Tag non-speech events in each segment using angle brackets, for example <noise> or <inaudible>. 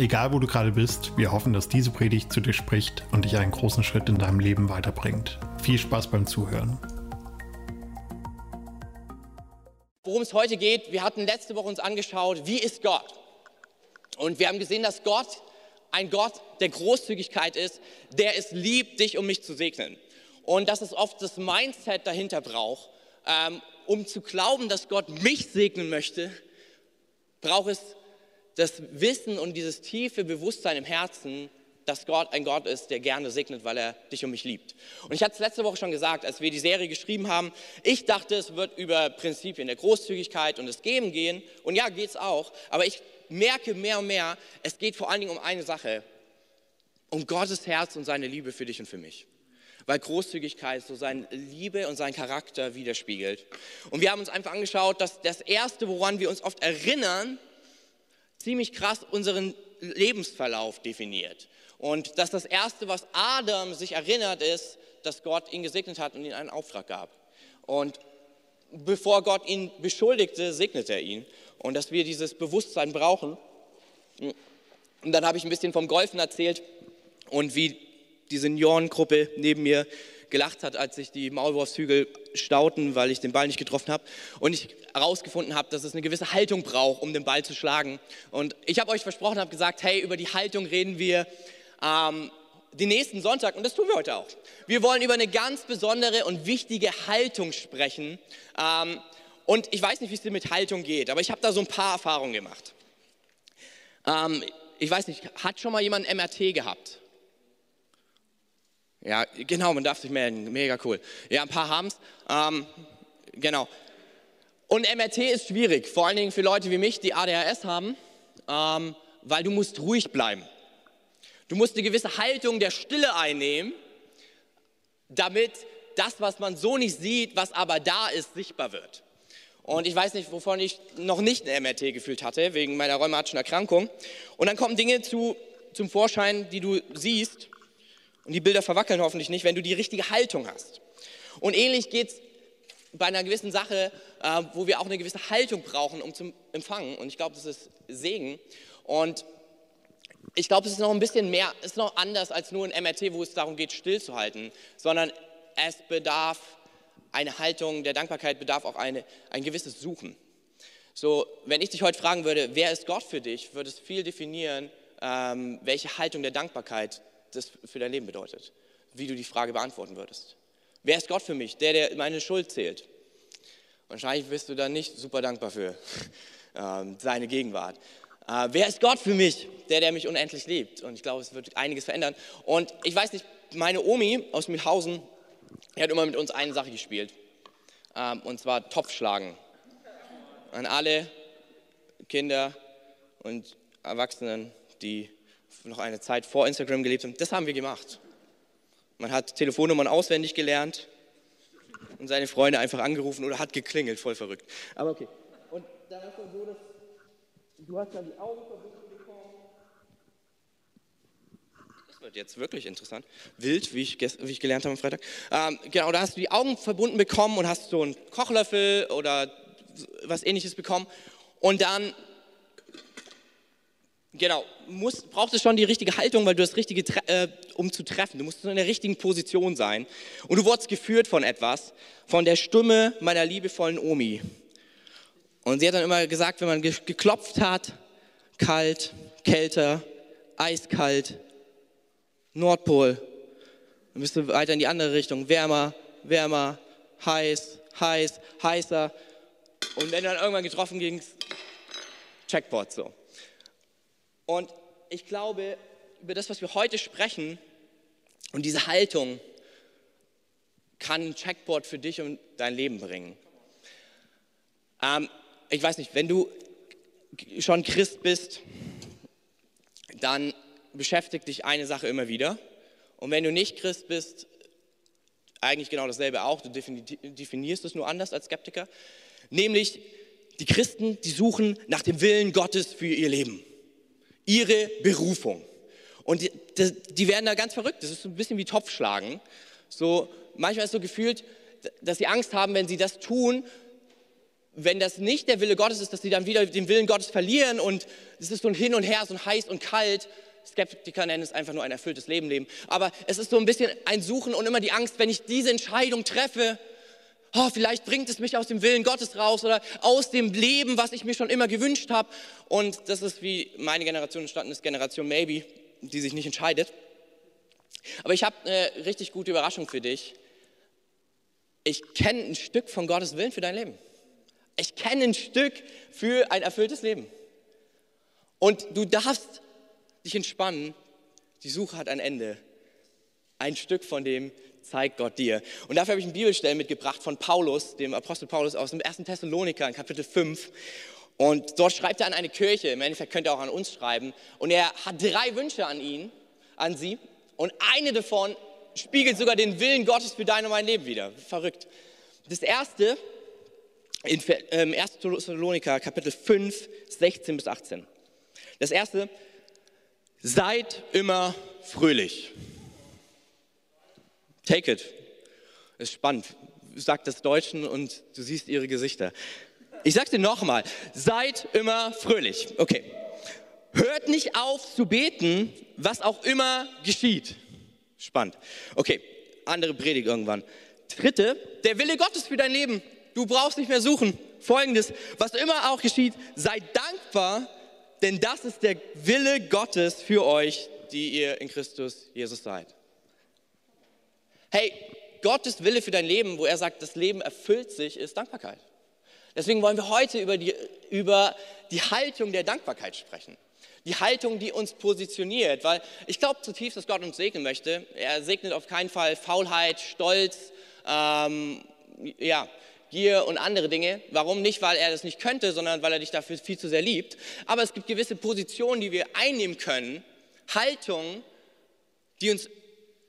Egal wo du gerade bist, wir hoffen, dass diese Predigt zu dir spricht und dich einen großen Schritt in deinem Leben weiterbringt. Viel Spaß beim Zuhören. Worum es heute geht, wir hatten letzte Woche uns angeschaut, wie ist Gott? Und wir haben gesehen, dass Gott ein Gott der Großzügigkeit ist, der es liebt, dich um mich zu segnen. Und dass es oft das Mindset dahinter braucht, ähm, um zu glauben, dass Gott mich segnen möchte, braucht es das Wissen und dieses tiefe Bewusstsein im Herzen, dass Gott ein Gott ist, der gerne segnet, weil er dich und mich liebt. Und ich hatte es letzte Woche schon gesagt, als wir die Serie geschrieben haben, ich dachte, es wird über Prinzipien der Großzügigkeit und des Geben gehen. Und ja, geht es auch. Aber ich merke mehr und mehr, es geht vor allen Dingen um eine Sache, um Gottes Herz und seine Liebe für dich und für mich. Weil Großzügigkeit so seine Liebe und seinen Charakter widerspiegelt. Und wir haben uns einfach angeschaut, dass das Erste, woran wir uns oft erinnern, ziemlich krass unseren Lebensverlauf definiert. Und dass das Erste, was Adam sich erinnert, ist, dass Gott ihn gesegnet hat und ihm einen Auftrag gab. Und bevor Gott ihn beschuldigte, segnet er ihn. Und dass wir dieses Bewusstsein brauchen. Und dann habe ich ein bisschen vom Golfen erzählt und wie die Seniorengruppe neben mir gelacht hat, als sich die Maulwurfshügel stauten, weil ich den Ball nicht getroffen habe. Und ich herausgefunden habe, dass es eine gewisse Haltung braucht, um den Ball zu schlagen. Und ich habe euch versprochen, habe gesagt, hey, über die Haltung reden wir ähm, den nächsten Sonntag und das tun wir heute auch. Wir wollen über eine ganz besondere und wichtige Haltung sprechen. Ähm, und ich weiß nicht, wie es dir mit Haltung geht, aber ich habe da so ein paar Erfahrungen gemacht. Ähm, ich weiß nicht, hat schon mal jemand MRT gehabt? Ja, genau, man darf sich melden. Mega cool. Ja, ein paar haben es. Ähm, genau. Und MRT ist schwierig, vor allen Dingen für Leute wie mich, die ADHS haben, ähm, weil du musst ruhig bleiben. Du musst eine gewisse Haltung der Stille einnehmen, damit das, was man so nicht sieht, was aber da ist, sichtbar wird. Und ich weiß nicht, wovon ich noch nicht ein MRT gefühlt hatte, wegen meiner rheumatischen Erkrankung. Und dann kommen Dinge zu, zum Vorschein, die du siehst, und die Bilder verwackeln hoffentlich nicht, wenn du die richtige Haltung hast. Und ähnlich geht es bei einer gewissen Sache, äh, wo wir auch eine gewisse Haltung brauchen, um zu empfangen. Und ich glaube, das ist Segen. Und ich glaube, es ist noch ein bisschen mehr, es ist noch anders als nur ein MRT, wo es darum geht, stillzuhalten, sondern es bedarf eine Haltung der Dankbarkeit, bedarf auch eine, ein gewisses Suchen. So, wenn ich dich heute fragen würde, wer ist Gott für dich, würde es viel definieren, ähm, welche Haltung der Dankbarkeit das für dein Leben bedeutet, wie du die Frage beantworten würdest. Wer ist Gott für mich? Der, der meine Schuld zählt. Wahrscheinlich bist du dann nicht super dankbar für <laughs> äh, seine Gegenwart. Äh, wer ist Gott für mich? Der, der mich unendlich liebt. Und ich glaube, es wird einiges verändern. Und ich weiß nicht, meine Omi aus Milhausen, die hat immer mit uns eine Sache gespielt. Ähm, und zwar Topfschlagen. An alle Kinder und Erwachsenen, die noch eine Zeit vor Instagram gelebt haben. Das haben wir gemacht. Man hat Telefonnummern auswendig gelernt und seine Freunde einfach angerufen oder hat geklingelt, voll verrückt. Aber okay. Und dann ist es so, dass du hast dann die Augen verbunden bekommen. Das wird jetzt wirklich interessant. Wild, wie ich, wie ich gelernt habe am Freitag. Ähm, genau, da hast du die Augen verbunden bekommen und hast so einen Kochlöffel oder was ähnliches bekommen. Und dann Genau, musst, brauchst du schon die richtige Haltung, weil du das Richtige, äh, um zu treffen. Du musst in der richtigen Position sein. Und du wurdest geführt von etwas, von der Stimme meiner liebevollen Omi. Und sie hat dann immer gesagt, wenn man ge geklopft hat, kalt, kälter, eiskalt, Nordpol, dann bist du weiter in die andere Richtung, wärmer, wärmer, heiß, heiß, heißer. Und wenn du dann irgendwann getroffen gingst, Checkpot so. Und ich glaube, über das, was wir heute sprechen und diese Haltung, kann ein Checkboard für dich und dein Leben bringen. Ähm, ich weiß nicht, wenn du schon Christ bist, dann beschäftigt dich eine Sache immer wieder. Und wenn du nicht Christ bist, eigentlich genau dasselbe auch, du definierst es nur anders als Skeptiker. Nämlich, die Christen, die suchen nach dem Willen Gottes für ihr Leben, ihre Berufung. Und die, die werden da ganz verrückt, das ist so ein bisschen wie Topfschlagen. So, manchmal ist so gefühlt, dass sie Angst haben, wenn sie das tun, wenn das nicht der Wille Gottes ist, dass sie dann wieder den Willen Gottes verlieren und es ist so ein Hin und Her, so ein heiß und kalt. Skeptiker nennen es einfach nur ein erfülltes Leben leben. Aber es ist so ein bisschen ein Suchen und immer die Angst, wenn ich diese Entscheidung treffe, oh, vielleicht bringt es mich aus dem Willen Gottes raus oder aus dem Leben, was ich mir schon immer gewünscht habe. Und das ist wie meine Generation entstanden ist, Generation Maybe, die sich nicht entscheidet. Aber ich habe eine richtig gute Überraschung für dich. Ich kenne ein Stück von Gottes Willen für dein Leben. Ich kenne ein Stück für ein erfülltes Leben. Und du darfst dich entspannen. Die Suche hat ein Ende. Ein Stück von dem zeigt Gott dir. Und dafür habe ich eine Bibelstelle mitgebracht von Paulus, dem Apostel Paulus aus dem 1. Thessaloniker in Kapitel 5. Und dort schreibt er an eine Kirche, im Endeffekt könnte er auch an uns schreiben. Und er hat drei Wünsche an ihn, an sie. Und eine davon spiegelt sogar den Willen Gottes für dein und mein Leben wieder. Verrückt. Das erste in 1. Ähm, Thessaloniker Kapitel 5, 16 bis 18. Das erste, seid immer fröhlich. Take it. Ist spannend. Sagt das Deutschen und du siehst ihre Gesichter. Ich sag's dir nochmal. Seid immer fröhlich. Okay. Hört nicht auf zu beten, was auch immer geschieht. Spannend. Okay. Andere Predigt irgendwann. Dritte, der Wille Gottes für dein Leben. Du brauchst nicht mehr suchen. Folgendes, was immer auch geschieht, sei dankbar, denn das ist der Wille Gottes für euch, die ihr in Christus Jesus seid. Hey, Gottes Wille für dein Leben, wo er sagt, das Leben erfüllt sich, ist Dankbarkeit. Deswegen wollen wir heute über die, über die Haltung der Dankbarkeit sprechen. Die Haltung, die uns positioniert, weil ich glaube zutiefst, dass Gott uns segnen möchte. Er segnet auf keinen Fall Faulheit, Stolz, ähm, ja, Gier und andere Dinge. Warum? Nicht, weil er das nicht könnte, sondern weil er dich dafür viel zu sehr liebt. Aber es gibt gewisse Positionen, die wir einnehmen können, Haltungen, die uns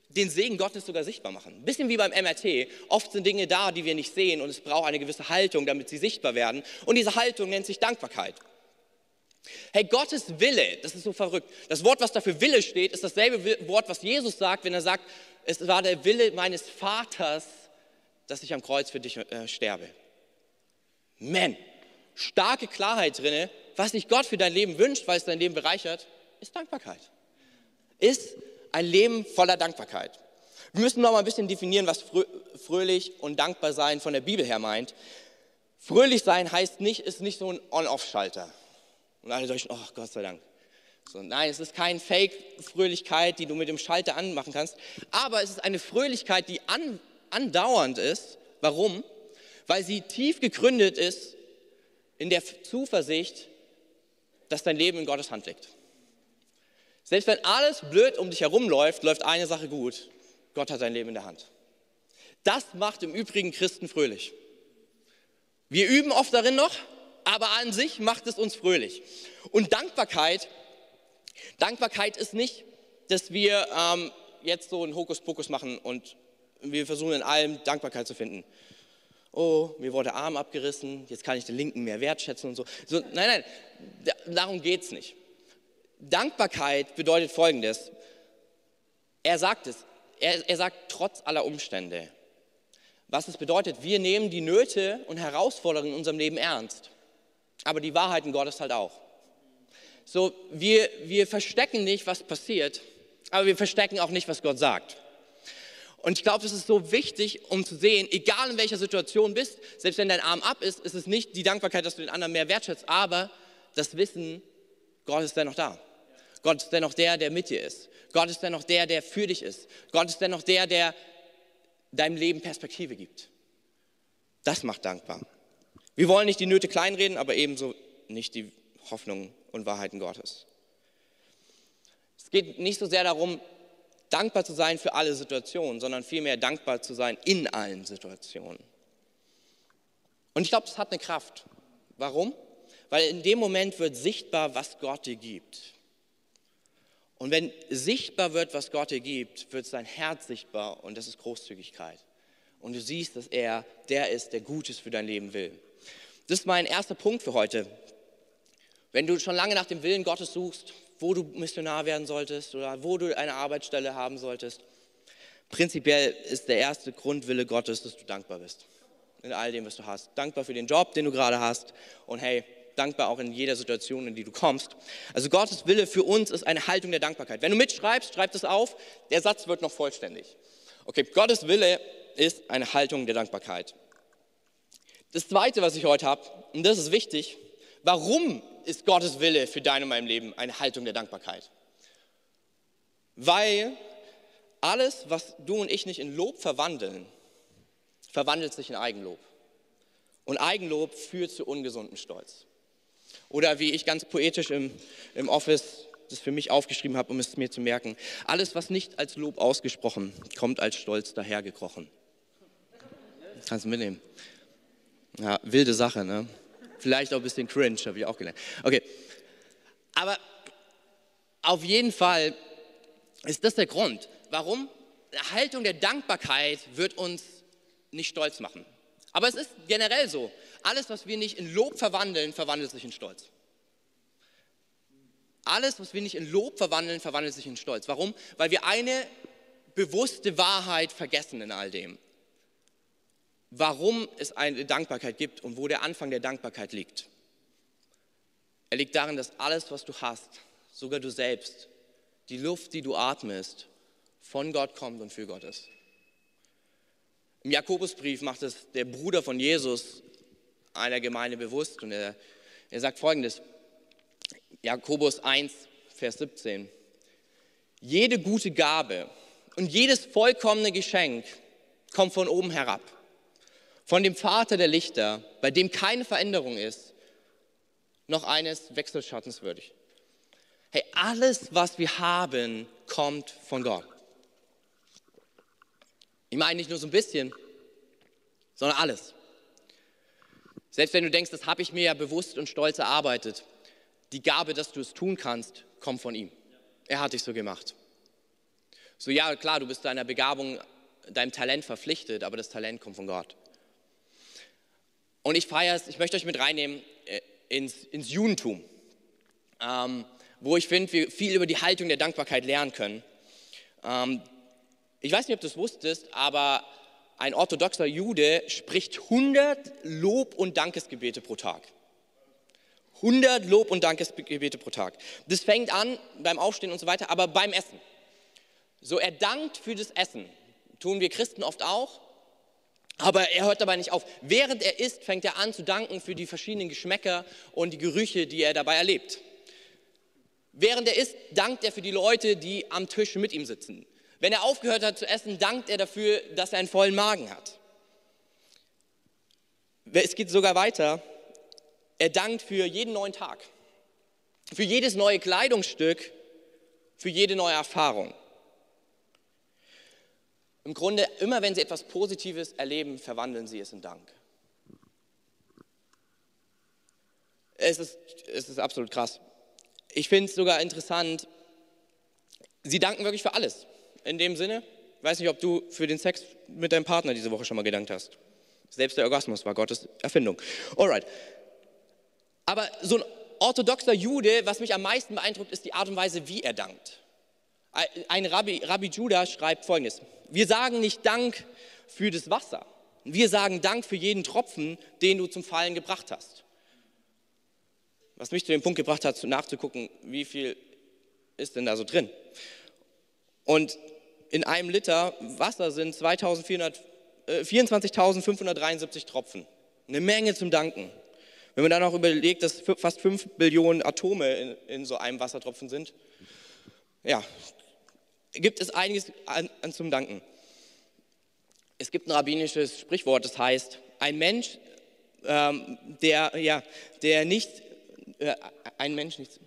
den Segen Gottes sogar sichtbar machen. Ein bisschen wie beim MRT. Oft sind Dinge da, die wir nicht sehen und es braucht eine gewisse Haltung, damit sie sichtbar werden. Und diese Haltung nennt sich Dankbarkeit. Hey, Gottes Wille, das ist so verrückt. Das Wort, was dafür Wille steht, ist dasselbe Wort, was Jesus sagt, wenn er sagt, es war der Wille meines Vaters, dass ich am Kreuz für dich äh, sterbe. Man, starke Klarheit drinne. Was sich Gott für dein Leben wünscht, weil es dein Leben bereichert, ist Dankbarkeit. Ist ein Leben voller Dankbarkeit. Wir müssen noch mal ein bisschen definieren, was fröhlich und dankbar sein von der Bibel her meint. Fröhlich sein heißt nicht, ist nicht so ein On-Off-Schalter. Und alle sagen, oh Gott sei Dank. So, nein, es ist keine Fake-Fröhlichkeit, die du mit dem Schalter anmachen kannst, aber es ist eine Fröhlichkeit, die an, andauernd ist. Warum? Weil sie tief gegründet ist in der Zuversicht, dass dein Leben in Gottes Hand liegt. Selbst wenn alles blöd um dich herum läuft, läuft eine Sache gut. Gott hat dein Leben in der Hand. Das macht im Übrigen Christen fröhlich. Wir üben oft darin noch, aber an sich macht es uns fröhlich. Und Dankbarkeit, Dankbarkeit ist nicht, dass wir ähm, jetzt so einen Hokuspokus machen und wir versuchen in allem Dankbarkeit zu finden. Oh, mir wurde Arm abgerissen, jetzt kann ich den Linken mehr wertschätzen und so. so nein, nein, darum geht es nicht. Dankbarkeit bedeutet Folgendes. Er sagt es, er, er sagt trotz aller Umstände. Was es bedeutet, wir nehmen die Nöte und Herausforderungen in unserem Leben ernst. Aber die Wahrheiten Gottes halt auch. So, wir, wir verstecken nicht, was passiert, aber wir verstecken auch nicht, was Gott sagt. Und ich glaube, es ist so wichtig, um zu sehen, egal in welcher Situation bist, selbst wenn dein Arm ab ist, ist es nicht die Dankbarkeit, dass du den anderen mehr wertschätzt, aber das Wissen, Gott ist dennoch da. Gott ist dennoch der, der mit dir ist. Gott ist dennoch der, der für dich ist. Gott ist dennoch der, der deinem Leben Perspektive gibt. Das macht dankbar. Wir wollen nicht die Nöte kleinreden, aber ebenso nicht die Hoffnungen und Wahrheiten Gottes. Es geht nicht so sehr darum, dankbar zu sein für alle Situationen, sondern vielmehr dankbar zu sein in allen Situationen. Und ich glaube, das hat eine Kraft. Warum? Weil in dem Moment wird sichtbar, was Gott dir gibt. Und wenn sichtbar wird, was Gott dir gibt, wird sein Herz sichtbar und das ist Großzügigkeit. Und du siehst, dass er der ist, der Gutes für dein Leben will. Das ist mein erster Punkt für heute. Wenn du schon lange nach dem Willen Gottes suchst, wo du Missionar werden solltest oder wo du eine Arbeitsstelle haben solltest, prinzipiell ist der erste Grundwille Gottes, dass du dankbar bist. In all dem, was du hast. Dankbar für den Job, den du gerade hast. Und hey, dankbar auch in jeder Situation, in die du kommst. Also Gottes Wille für uns ist eine Haltung der Dankbarkeit. Wenn du mitschreibst, schreib das auf. Der Satz wird noch vollständig. Okay, Gottes Wille ist eine Haltung der Dankbarkeit. Das Zweite, was ich heute habe, und das ist wichtig, warum ist Gottes Wille für dein und mein Leben eine Haltung der Dankbarkeit? Weil alles, was du und ich nicht in Lob verwandeln, verwandelt sich in Eigenlob. Und Eigenlob führt zu ungesundem Stolz. Oder wie ich ganz poetisch im, im Office das für mich aufgeschrieben habe, um es mir zu merken. Alles, was nicht als Lob ausgesprochen, kommt als Stolz dahergekrochen. Kannst du mitnehmen. Ja, wilde Sache, ne? Vielleicht auch ein bisschen cringe, habe ich auch gelernt. Okay, aber auf jeden Fall ist das der Grund. Warum? Eine Haltung der Dankbarkeit wird uns nicht stolz machen. Aber es ist generell so. Alles, was wir nicht in Lob verwandeln, verwandelt sich in Stolz. Alles, was wir nicht in Lob verwandeln, verwandelt sich in Stolz. Warum? Weil wir eine bewusste Wahrheit vergessen in all dem. Warum es eine Dankbarkeit gibt und wo der Anfang der Dankbarkeit liegt. Er liegt darin, dass alles, was du hast, sogar du selbst, die Luft, die du atmest, von Gott kommt und für Gott ist. Im Jakobusbrief macht es der Bruder von Jesus einer Gemeinde bewusst und er, er sagt folgendes, Jakobus 1, Vers 17, jede gute Gabe und jedes vollkommene Geschenk kommt von oben herab, von dem Vater der Lichter, bei dem keine Veränderung ist, noch eines Wechselschattens würdig. Hey, alles, was wir haben, kommt von Gott. Ich meine nicht nur so ein bisschen, sondern alles. Selbst wenn du denkst, das habe ich mir ja bewusst und stolz erarbeitet, die Gabe, dass du es tun kannst, kommt von ihm. Er hat dich so gemacht. So ja, klar, du bist deiner Begabung, deinem Talent verpflichtet, aber das Talent kommt von Gott. Und ich feiere es, ich möchte euch mit reinnehmen äh, ins, ins Judentum, ähm, wo ich finde, wir viel über die Haltung der Dankbarkeit lernen können. Ähm, ich weiß nicht, ob du es wusstest, aber ein orthodoxer Jude spricht 100 Lob- und Dankesgebete pro Tag. 100 Lob- und Dankesgebete pro Tag. Das fängt an beim Aufstehen und so weiter, aber beim Essen. So, er dankt für das Essen. Tun wir Christen oft auch. Aber er hört dabei nicht auf. Während er isst, fängt er an zu danken für die verschiedenen Geschmäcker und die Gerüche, die er dabei erlebt. Während er isst, dankt er für die Leute, die am Tisch mit ihm sitzen. Wenn er aufgehört hat zu essen, dankt er dafür, dass er einen vollen Magen hat. Es geht sogar weiter. Er dankt für jeden neuen Tag, für jedes neue Kleidungsstück, für jede neue Erfahrung. Im Grunde, immer wenn Sie etwas Positives erleben, verwandeln Sie es in Dank. Es ist, es ist absolut krass. Ich finde es sogar interessant, Sie danken wirklich für alles in dem Sinne. Ich weiß nicht, ob du für den Sex mit deinem Partner diese Woche schon mal gedankt hast. Selbst der Orgasmus war Gottes Erfindung. Alright. Aber so ein orthodoxer Jude, was mich am meisten beeindruckt, ist die Art und Weise, wie er dankt. Ein Rabbi, Rabbi Judah schreibt folgendes: Wir sagen nicht Dank für das Wasser. Wir sagen Dank für jeden Tropfen, den du zum Fallen gebracht hast. Was mich zu dem Punkt gebracht hat, nachzugucken, wie viel ist denn da so drin. Und in einem Liter Wasser sind 24.573 äh, Tropfen. Eine Menge zum Danken. Wenn man dann auch überlegt, dass fast 5 Billionen Atome in, in, so einem Wassertropfen sind, ja, gibt es einiges an, an zum Danken. Es gibt ein rabbinisches Sprichwort, das heißt, ein Mensch, ähm, der, ja, der nicht, äh, ein Mensch nicht,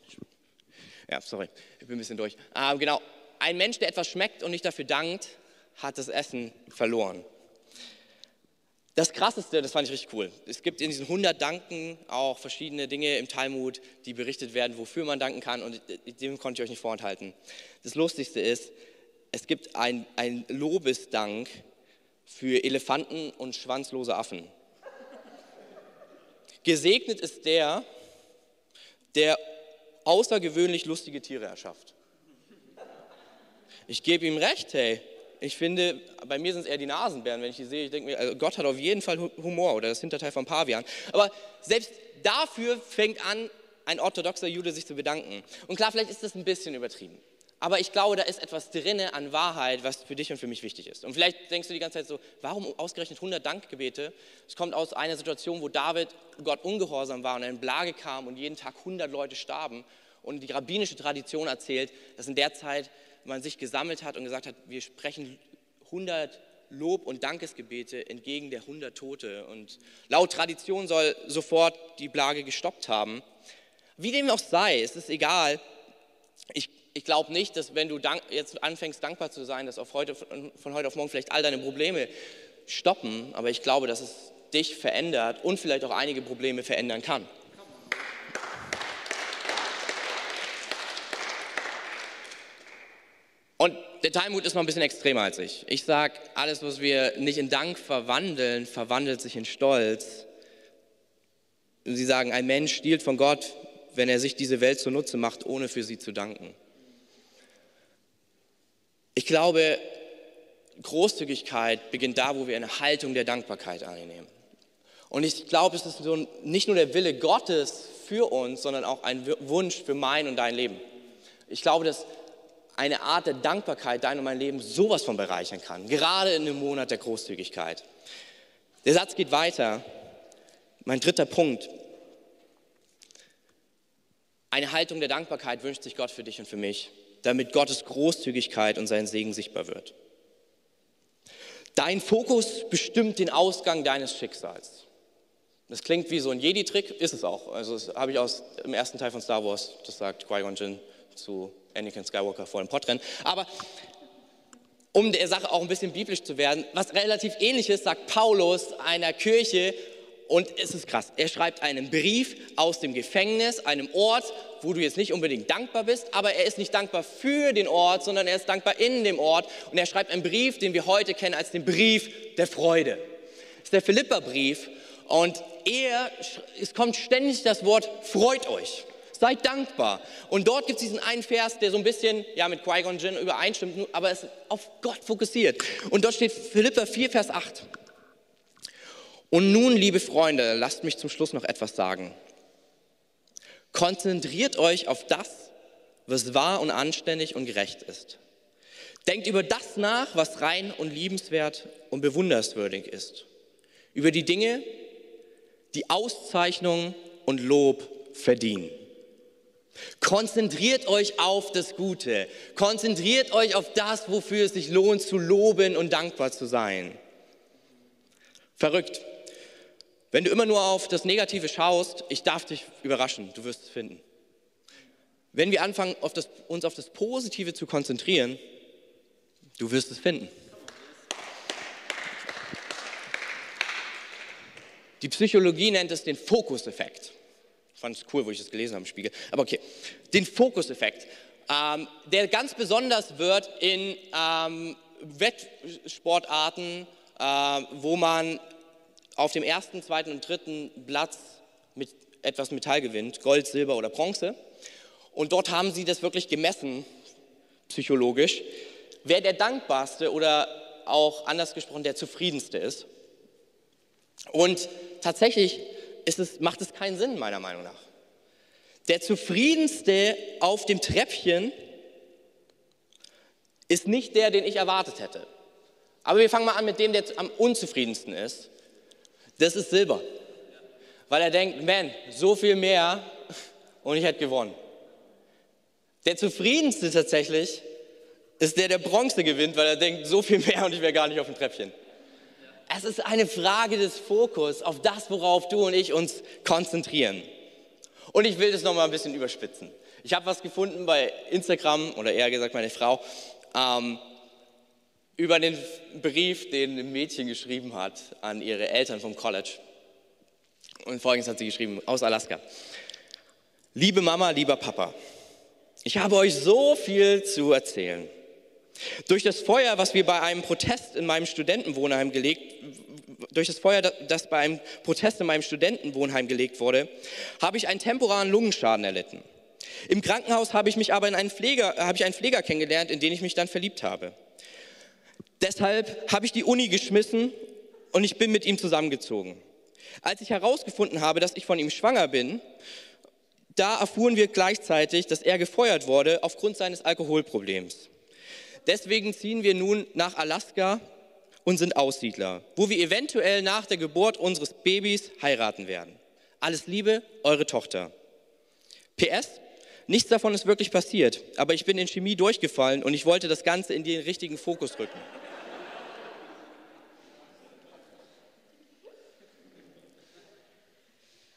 ja, sorry, ich bin ein bisschen durch. Ähm, genau, ein Mensch, der etwas schmeckt und nicht dafür dankt, hat das Essen verloren. Das Krasseste, das fand ich richtig cool. Es gibt in diesen 100 Danken auch verschiedene Dinge im Talmud, die berichtet werden, wofür man danken kann und dem konnte ich euch nicht vorenthalten. Das Lustigste ist, es gibt ein, ein Lobesdank für Elefanten und schwanzlose Affen. Gesegnet ist der, der außergewöhnlich lustige Tiere erschafft. Ich gebe ihm recht, hey, ich finde, bei mir sind es eher die Nasenbären, wenn ich die sehe. Ich denke mir, also Gott hat auf jeden Fall Humor oder das Hinterteil von Pavian. Aber selbst dafür fängt an, ein orthodoxer Jude sich zu bedanken. Und klar, vielleicht ist das ein bisschen übertrieben. Aber ich glaube, da ist etwas drinne an Wahrheit, was für dich und für mich wichtig ist. Und vielleicht denkst du die ganze Zeit so, warum ausgerechnet 100 Dankgebete? Es kommt aus einer Situation, wo David Gott ungehorsam war und eine Plage kam und jeden Tag 100 Leute starben. Und die rabbinische Tradition erzählt, dass in der Zeit man sich gesammelt hat und gesagt hat, wir sprechen 100 Lob- und Dankesgebete entgegen der 100 Tote. Und laut Tradition soll sofort die Plage gestoppt haben. Wie dem auch sei, es ist egal. Ich, ich glaube nicht, dass wenn du dank, jetzt anfängst dankbar zu sein, dass auf heute, von heute auf morgen vielleicht all deine Probleme stoppen. Aber ich glaube, dass es dich verändert und vielleicht auch einige Probleme verändern kann. Und der Talmud ist noch ein bisschen extremer als ich. Ich sage, alles, was wir nicht in Dank verwandeln, verwandelt sich in Stolz. Sie sagen, ein Mensch stiehlt von Gott, wenn er sich diese Welt zunutze macht, ohne für sie zu danken. Ich glaube, Großzügigkeit beginnt da, wo wir eine Haltung der Dankbarkeit einnehmen. Und ich glaube, es ist so nicht nur der Wille Gottes für uns, sondern auch ein Wunsch für mein und dein Leben. Ich glaube, dass eine Art der Dankbarkeit dein und mein Leben sowas von bereichern kann, gerade in dem Monat der Großzügigkeit. Der Satz geht weiter. Mein dritter Punkt. Eine Haltung der Dankbarkeit wünscht sich Gott für dich und für mich, damit Gottes Großzügigkeit und sein Segen sichtbar wird. Dein Fokus bestimmt den Ausgang deines Schicksals. Das klingt wie so ein Jedi-Trick, ist es auch. Also das habe ich aus dem ersten Teil von Star Wars, das sagt Qui-Gon Jinn zu Anakin Skywalker vor dem Podrennen. Aber um der Sache auch ein bisschen biblisch zu werden, was relativ ähnliches sagt Paulus einer Kirche und es ist krass. Er schreibt einen Brief aus dem Gefängnis, einem Ort, wo du jetzt nicht unbedingt dankbar bist, aber er ist nicht dankbar für den Ort, sondern er ist dankbar in dem Ort und er schreibt einen Brief, den wir heute kennen als den Brief der Freude. Das ist der Philippa-Brief und er, es kommt ständig das Wort freut euch. Seid dankbar. Und dort gibt es diesen einen Vers, der so ein bisschen ja, mit Qui-Gon Jinn übereinstimmt, aber es ist auf Gott fokussiert. Und dort steht Philippa 4, Vers 8. Und nun, liebe Freunde, lasst mich zum Schluss noch etwas sagen. Konzentriert euch auf das, was wahr und anständig und gerecht ist. Denkt über das nach, was rein und liebenswert und bewunderswürdig ist. Über die Dinge, die Auszeichnung und Lob verdienen. Konzentriert euch auf das Gute. Konzentriert euch auf das, wofür es sich lohnt zu loben und dankbar zu sein. Verrückt. Wenn du immer nur auf das Negative schaust, ich darf dich überraschen, du wirst es finden. Wenn wir anfangen, auf das, uns auf das Positive zu konzentrieren, du wirst es finden. Die Psychologie nennt es den Fokuseffekt fand es cool, wo ich das gelesen habe im Spiegel. Aber okay, den Fokuseffekt, ähm, der ganz besonders wird in ähm, Wettsportarten, äh, wo man auf dem ersten, zweiten und dritten Platz mit etwas Metall gewinnt, Gold, Silber oder Bronze. Und dort haben sie das wirklich gemessen, psychologisch, wer der dankbarste oder auch anders gesprochen der zufriedenste ist. Und tatsächlich es, macht es keinen Sinn, meiner Meinung nach. Der zufriedenste auf dem Treppchen ist nicht der, den ich erwartet hätte. Aber wir fangen mal an mit dem, der am unzufriedensten ist. Das ist Silber. Weil er denkt, man, so viel mehr und ich hätte gewonnen. Der zufriedenste tatsächlich ist der, der Bronze gewinnt, weil er denkt, so viel mehr und ich wäre gar nicht auf dem Treppchen. Es ist eine Frage des Fokus auf das, worauf du und ich uns konzentrieren. Und ich will das nochmal ein bisschen überspitzen. Ich habe was gefunden bei Instagram, oder eher gesagt meine Frau. Ähm, über den Brief, den ein Mädchen geschrieben hat an ihre Eltern vom College. Und folgendes hat sie geschrieben, aus Alaska. Liebe Mama, lieber Papa, ich habe euch so viel zu erzählen. Durch das Feuer, was wir bei einem Protest in meinem Studentenwohnheim gelegt, durch das Feuer, das bei einem Protest in meinem Studentenwohnheim gelegt wurde, habe ich einen temporären Lungenschaden erlitten. Im Krankenhaus habe ich mich aber in einen Pfleger, habe ich einen Pfleger kennengelernt, in den ich mich dann verliebt habe. Deshalb habe ich die Uni geschmissen und ich bin mit ihm zusammengezogen. Als ich herausgefunden habe, dass ich von ihm schwanger bin, da erfuhren wir gleichzeitig, dass er gefeuert wurde aufgrund seines Alkoholproblems. Deswegen ziehen wir nun nach Alaska und sind Aussiedler, wo wir eventuell nach der Geburt unseres Babys heiraten werden. Alles Liebe, eure Tochter. PS, nichts davon ist wirklich passiert, aber ich bin in Chemie durchgefallen und ich wollte das Ganze in den richtigen Fokus rücken.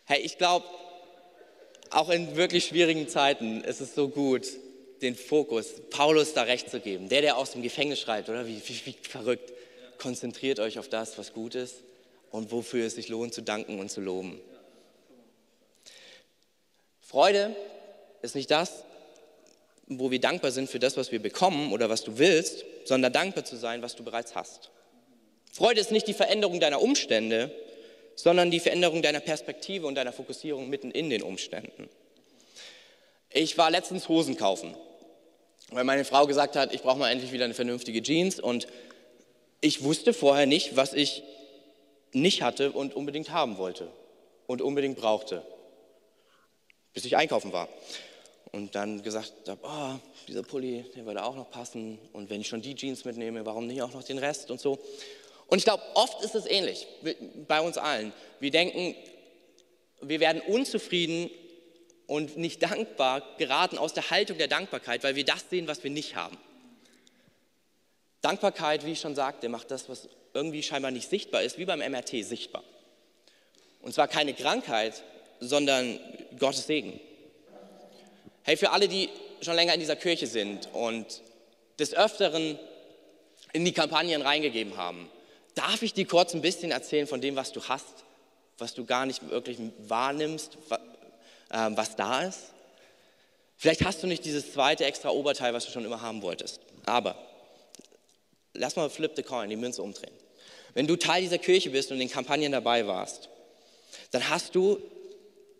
Hey, ich glaube, auch in wirklich schwierigen Zeiten ist es so gut, den Fokus Paulus da recht zu geben. Der, der aus dem Gefängnis schreibt, oder wie, wie, wie verrückt. Konzentriert euch auf das, was gut ist und wofür es sich lohnt zu danken und zu loben. Freude ist nicht das, wo wir dankbar sind für das, was wir bekommen oder was du willst, sondern dankbar zu sein, was du bereits hast. Freude ist nicht die Veränderung deiner Umstände, sondern die Veränderung deiner Perspektive und deiner Fokussierung mitten in den Umständen. Ich war letztens Hosen kaufen, weil meine Frau gesagt hat, ich brauche mal endlich wieder eine vernünftige Jeans und ich wusste vorher nicht, was ich nicht hatte und unbedingt haben wollte und unbedingt brauchte, bis ich einkaufen war. Und dann gesagt habe, oh, dieser Pulli, der würde auch noch passen. Und wenn ich schon die Jeans mitnehme, warum nicht auch noch den Rest und so. Und ich glaube, oft ist es ähnlich bei uns allen. Wir denken, wir werden unzufrieden und nicht dankbar geraten aus der Haltung der Dankbarkeit, weil wir das sehen, was wir nicht haben. Dankbarkeit, wie ich schon sagte, macht das, was irgendwie scheinbar nicht sichtbar ist, wie beim MRT sichtbar. Und zwar keine Krankheit, sondern Gottes Segen. Hey, für alle, die schon länger in dieser Kirche sind und des Öfteren in die Kampagnen reingegeben haben, Darf ich dir kurz ein bisschen erzählen von dem, was du hast, was du gar nicht wirklich wahrnimmst, ähm, was da ist? Vielleicht hast du nicht dieses zweite extra Oberteil, was du schon immer haben wolltest. Aber lass mal flip the coin, die Münze umdrehen. Wenn du Teil dieser Kirche bist und in Kampagnen dabei warst, dann hast du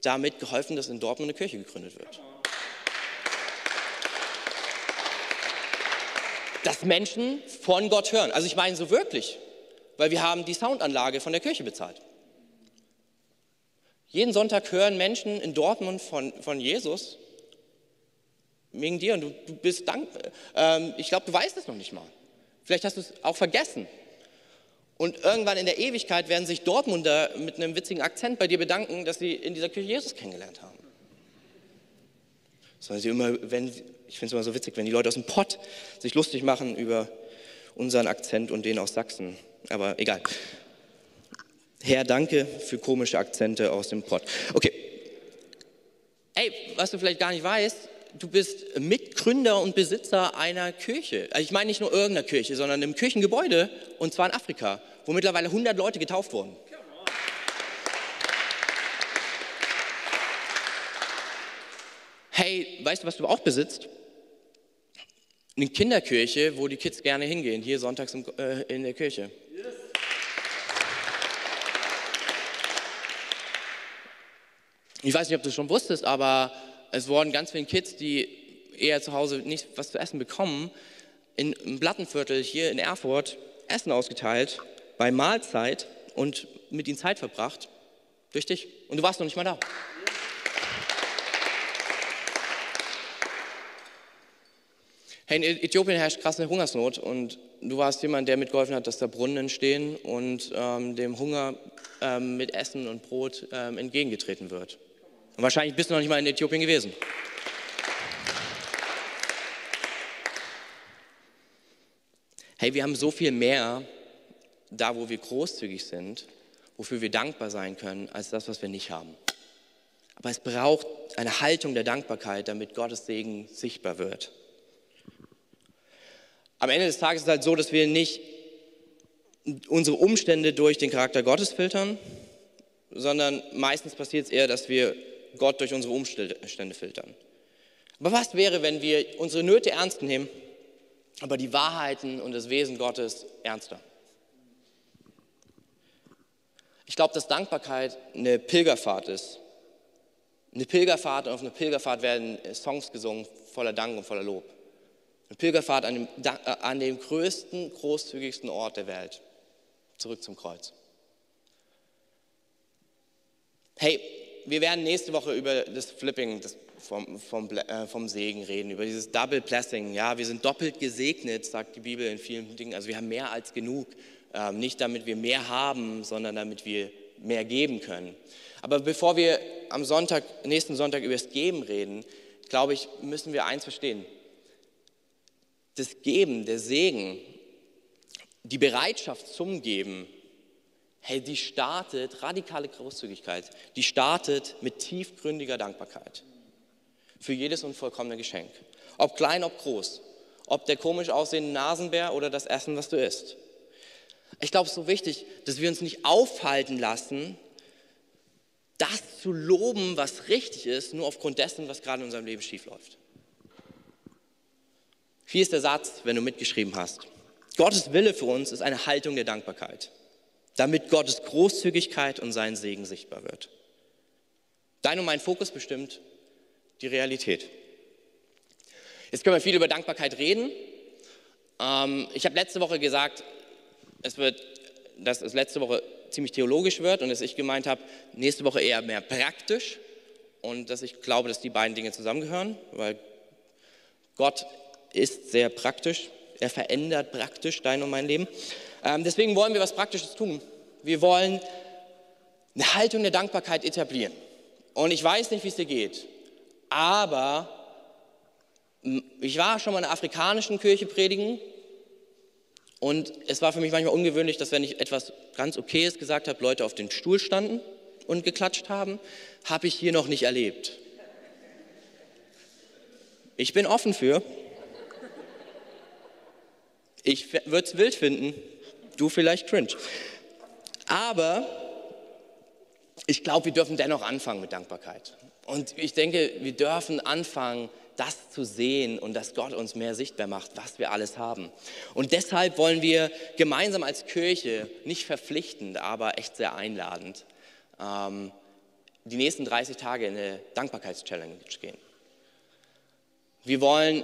damit geholfen, dass in Dortmund eine Kirche gegründet wird. Dass Menschen von Gott hören. Also ich meine so wirklich weil wir haben die Soundanlage von der Kirche bezahlt. Jeden Sonntag hören Menschen in Dortmund von, von Jesus wegen dir und du, du bist dankbar. Ähm, ich glaube, du weißt es noch nicht mal. Vielleicht hast du es auch vergessen. Und irgendwann in der Ewigkeit werden sich Dortmunder mit einem witzigen Akzent bei dir bedanken, dass sie in dieser Kirche Jesus kennengelernt haben. Sondern sie immer, wenn, ich finde es immer so witzig, wenn die Leute aus dem Pott sich lustig machen über unseren Akzent und den aus Sachsen aber egal. Herr, danke für komische Akzente aus dem Pott. Okay. Ey, was du vielleicht gar nicht weißt, du bist Mitgründer und Besitzer einer Kirche. Also ich meine nicht nur irgendeiner Kirche, sondern einem Kirchengebäude und zwar in Afrika, wo mittlerweile 100 Leute getauft wurden. Hey, weißt du, was du auch besitzt? Eine Kinderkirche, wo die Kids gerne hingehen, hier sonntags äh, in der Kirche. Ich weiß nicht, ob du es schon wusstest, aber es wurden ganz viele Kids, die eher zu Hause nicht was zu essen bekommen, in, im Plattenviertel hier in Erfurt Essen ausgeteilt, bei Mahlzeit und mit ihnen Zeit verbracht. Durch dich. Und du warst noch nicht mal da. Hey, in Äthiopien herrscht krasse Hungersnot und du warst jemand, der mitgeholfen hat, dass da Brunnen entstehen und ähm, dem Hunger ähm, mit Essen und Brot ähm, entgegengetreten wird. Und wahrscheinlich bist du noch nicht mal in Äthiopien gewesen. Hey, wir haben so viel mehr da, wo wir großzügig sind, wofür wir dankbar sein können, als das, was wir nicht haben. Aber es braucht eine Haltung der Dankbarkeit, damit Gottes Segen sichtbar wird. Am Ende des Tages ist es halt so, dass wir nicht unsere Umstände durch den Charakter Gottes filtern, sondern meistens passiert es eher, dass wir Gott durch unsere Umstände filtern. Aber was wäre, wenn wir unsere Nöte ernst nehmen, aber die Wahrheiten und das Wesen Gottes ernster? Ich glaube, dass Dankbarkeit eine Pilgerfahrt ist. Eine Pilgerfahrt und auf einer Pilgerfahrt werden Songs gesungen voller Dank und voller Lob. Eine Pilgerfahrt an dem, äh, an dem größten, großzügigsten Ort der Welt. Zurück zum Kreuz. Hey, wir werden nächste Woche über das Flipping das vom, vom, äh, vom Segen reden, über dieses Double Blessing. Ja, wir sind doppelt gesegnet, sagt die Bibel in vielen Dingen. Also wir haben mehr als genug. Ähm, nicht damit wir mehr haben, sondern damit wir mehr geben können. Aber bevor wir am Sonntag, nächsten Sonntag über das Geben reden, glaube ich, müssen wir eins verstehen. Das Geben, der Segen, die Bereitschaft zum Geben, hey, die startet, radikale Großzügigkeit, die startet mit tiefgründiger Dankbarkeit für jedes unvollkommene Geschenk. Ob klein, ob groß. Ob der komisch aussehende Nasenbär oder das Essen, was du isst. Ich glaube, es ist so wichtig, dass wir uns nicht aufhalten lassen, das zu loben, was richtig ist, nur aufgrund dessen, was gerade in unserem Leben schiefläuft. Hier ist der Satz, wenn du mitgeschrieben hast. Gottes Wille für uns ist eine Haltung der Dankbarkeit, damit Gottes Großzügigkeit und sein Segen sichtbar wird. Dein und mein Fokus bestimmt die Realität. Jetzt können wir viel über Dankbarkeit reden. Ähm, ich habe letzte Woche gesagt, es wird, dass es letzte Woche ziemlich theologisch wird und dass ich gemeint habe, nächste Woche eher mehr praktisch und dass ich glaube, dass die beiden Dinge zusammengehören, weil Gott ist sehr praktisch, er verändert praktisch dein und mein Leben. Ähm, deswegen wollen wir was Praktisches tun. Wir wollen eine Haltung der Dankbarkeit etablieren. Und ich weiß nicht, wie es dir geht, aber ich war schon mal in einer afrikanischen Kirche predigen und es war für mich manchmal ungewöhnlich, dass wenn ich etwas ganz Okayes gesagt habe, Leute auf den Stuhl standen und geklatscht haben. Habe ich hier noch nicht erlebt. Ich bin offen für. Ich würde es wild finden, du vielleicht cringe. Aber ich glaube, wir dürfen dennoch anfangen mit Dankbarkeit. Und ich denke, wir dürfen anfangen, das zu sehen und dass Gott uns mehr sichtbar macht, was wir alles haben. Und deshalb wollen wir gemeinsam als Kirche, nicht verpflichtend, aber echt sehr einladend, ähm, die nächsten 30 Tage in eine Dankbarkeitschallenge gehen. Wir wollen,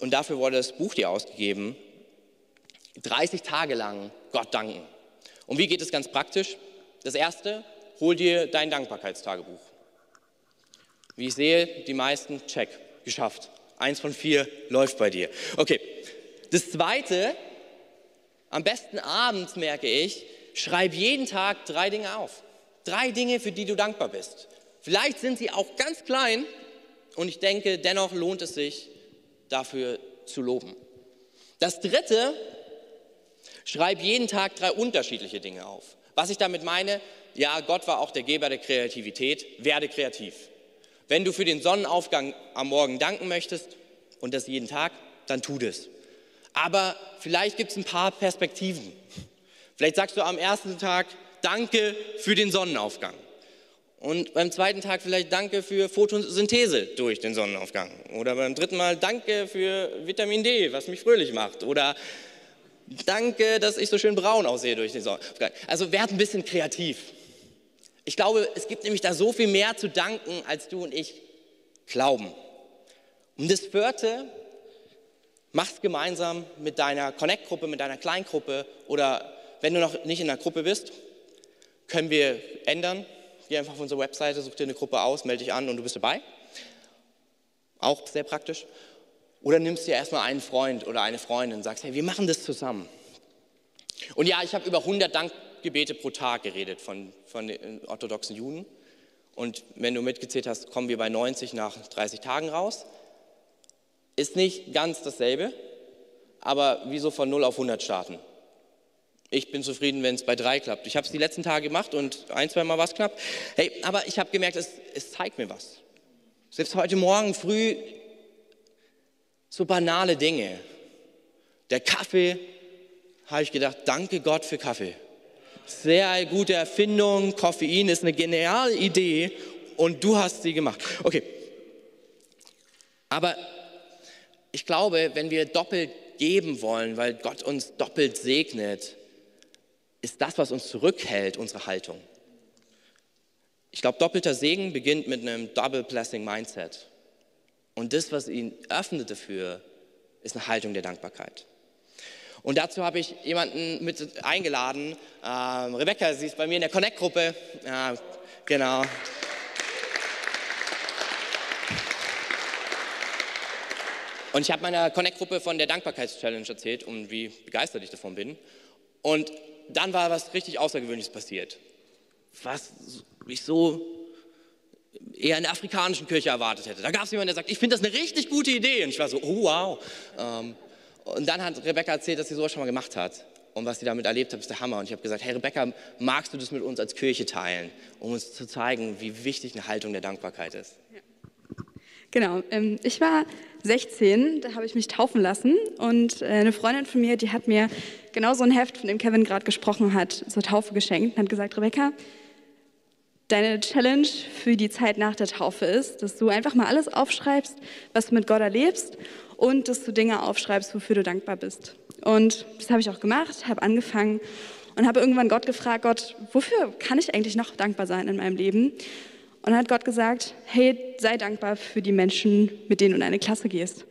und dafür wurde das Buch dir ausgegeben, 30 Tage lang Gott danken. Und wie geht es ganz praktisch? Das erste, hol dir dein Dankbarkeitstagebuch. Wie ich sehe, die meisten, check geschafft. Eins von vier läuft bei dir. Okay. Das zweite, am besten abends merke ich, schreib jeden Tag drei Dinge auf. Drei Dinge, für die du dankbar bist. Vielleicht sind sie auch ganz klein und ich denke, dennoch lohnt es sich, dafür zu loben. Das dritte, schreib jeden Tag drei unterschiedliche Dinge auf. Was ich damit meine, ja, Gott war auch der Geber der Kreativität, werde kreativ. Wenn du für den Sonnenaufgang am Morgen danken möchtest und das jeden Tag, dann tu das. Aber vielleicht gibt es ein paar Perspektiven. Vielleicht sagst du am ersten Tag Danke für den Sonnenaufgang. Und beim zweiten Tag vielleicht Danke für Photosynthese durch den Sonnenaufgang. Oder beim dritten Mal Danke für Vitamin D, was mich fröhlich macht. Oder Danke, dass ich so schön braun aussehe durch den Sonnenaufgang. Also werd ein bisschen kreativ. Ich glaube, es gibt nämlich da so viel mehr zu danken, als du und ich glauben. Und das vierte, mach's gemeinsam mit deiner Connect-Gruppe, mit deiner Kleingruppe oder wenn du noch nicht in der Gruppe bist, können wir ändern. Geh einfach auf unsere Webseite, such dir eine Gruppe aus, melde dich an und du bist dabei. Auch sehr praktisch. Oder nimmst dir erstmal einen Freund oder eine Freundin und sagst, hey, wir machen das zusammen. Und ja, ich habe über 100 Dank Gebete pro Tag geredet von, von den orthodoxen Juden. Und wenn du mitgezählt hast, kommen wir bei 90 nach 30 Tagen raus. Ist nicht ganz dasselbe, aber wieso von 0 auf 100 starten? Ich bin zufrieden, wenn es bei 3 klappt. Ich habe es die letzten Tage gemacht und ein, zwei Mal war es knapp. Hey, aber ich habe gemerkt, es, es zeigt mir was. Selbst heute Morgen früh so banale Dinge. Der Kaffee, habe ich gedacht, danke Gott für Kaffee. Sehr gute Erfindung, Koffein ist eine geniale Idee und du hast sie gemacht. Okay. Aber ich glaube, wenn wir doppelt geben wollen, weil Gott uns doppelt segnet, ist das, was uns zurückhält, unsere Haltung. Ich glaube, doppelter Segen beginnt mit einem Double Blessing Mindset. Und das, was ihn öffnet dafür, ist eine Haltung der Dankbarkeit. Und dazu habe ich jemanden mit eingeladen. Ähm, Rebecca, sie ist bei mir in der Connect-Gruppe. Ja, genau. Und ich habe meiner Connect-Gruppe von der Dankbarkeitschallenge erzählt und wie begeistert ich davon bin. Und dann war was richtig Außergewöhnliches passiert. Was ich so eher in der afrikanischen Kirche erwartet hätte. Da gab es jemanden, der sagt, ich finde das eine richtig gute Idee. Und ich war so, oh wow. Ähm, und dann hat Rebecca erzählt, dass sie sowas schon mal gemacht hat. Und was sie damit erlebt hat, ist der Hammer. Und ich habe gesagt, hey Rebecca, magst du das mit uns als Kirche teilen, um uns zu zeigen, wie wichtig eine Haltung der Dankbarkeit ist? Genau, ähm, ich war 16, da habe ich mich taufen lassen und äh, eine Freundin von mir, die hat mir genau so ein Heft, von dem Kevin gerade gesprochen hat, zur Taufe geschenkt und hat gesagt, Rebecca, deine Challenge für die Zeit nach der Taufe ist, dass du einfach mal alles aufschreibst, was du mit Gott erlebst und dass du Dinge aufschreibst, wofür du dankbar bist. Und das habe ich auch gemacht, habe angefangen und habe irgendwann Gott gefragt, Gott, wofür kann ich eigentlich noch dankbar sein in meinem Leben? Und dann hat Gott gesagt, hey, sei dankbar für die Menschen, mit denen du in eine Klasse gehst.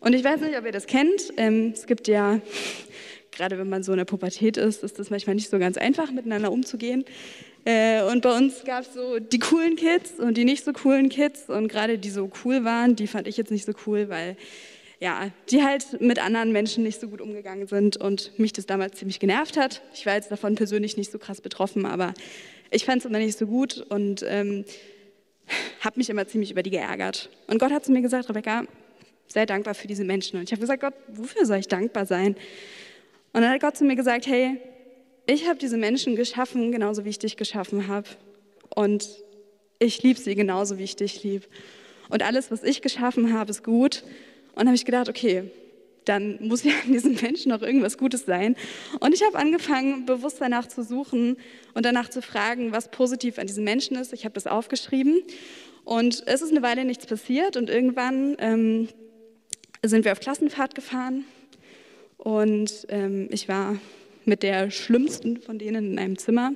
Und ich weiß nicht, ob ihr das kennt. Ähm, es gibt ja, <laughs> gerade wenn man so in der Pubertät ist, ist das manchmal nicht so ganz einfach, miteinander umzugehen. Äh, und bei uns gab es so die coolen Kids und die nicht so coolen Kids. Und gerade die so cool waren, die fand ich jetzt nicht so cool, weil ja, die halt mit anderen Menschen nicht so gut umgegangen sind und mich das damals ziemlich genervt hat. Ich war jetzt davon persönlich nicht so krass betroffen, aber ich fand es immer nicht so gut und ähm, habe mich immer ziemlich über die geärgert. Und Gott hat zu mir gesagt, Rebecca, sei dankbar für diese Menschen. Und ich habe gesagt, Gott, wofür soll ich dankbar sein? Und dann hat Gott zu mir gesagt, hey, ich habe diese Menschen geschaffen, genauso wie ich dich geschaffen habe. Und ich liebe sie genauso, wie ich dich liebe. Und alles, was ich geschaffen habe, ist gut. Und habe ich gedacht, okay, dann muss ja an diesem Menschen noch irgendwas Gutes sein. Und ich habe angefangen, bewusst danach zu suchen und danach zu fragen, was positiv an diesem Menschen ist. Ich habe das aufgeschrieben. Und es ist eine Weile nichts passiert. Und irgendwann ähm, sind wir auf Klassenfahrt gefahren. Und ähm, ich war mit der schlimmsten von denen in einem Zimmer.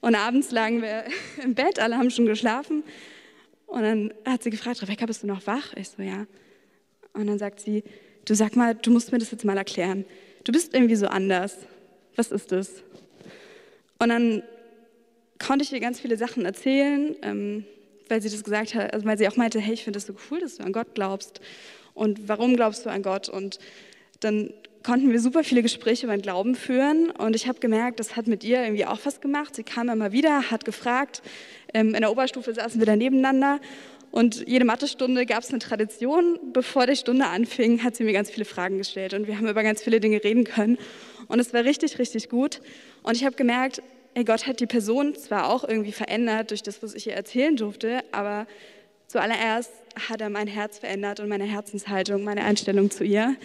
Und abends lagen wir <laughs> im Bett, alle haben schon geschlafen. Und dann hat sie gefragt, Rebecca, bist du noch wach? Ich so, ja. Und dann sagt sie, du sag mal, du musst mir das jetzt mal erklären. Du bist irgendwie so anders. Was ist das? Und dann konnte ich ihr ganz viele Sachen erzählen, ähm, weil sie das gesagt hat, also weil sie auch meinte, hey, ich finde das so cool, dass du an Gott glaubst. Und warum glaubst du an Gott? Und dann konnten wir super viele Gespräche über den Glauben führen und ich habe gemerkt, das hat mit ihr irgendwie auch was gemacht. Sie kam immer wieder, hat gefragt. Ähm, in der Oberstufe saßen wir da nebeneinander und jede Mathestunde gab es eine Tradition. Bevor die Stunde anfing, hat sie mir ganz viele Fragen gestellt und wir haben über ganz viele Dinge reden können. Und es war richtig, richtig gut. Und ich habe gemerkt, ey, Gott hat die Person zwar auch irgendwie verändert durch das, was ich ihr erzählen durfte, aber zuallererst hat er mein Herz verändert und meine Herzenshaltung, meine Einstellung zu ihr.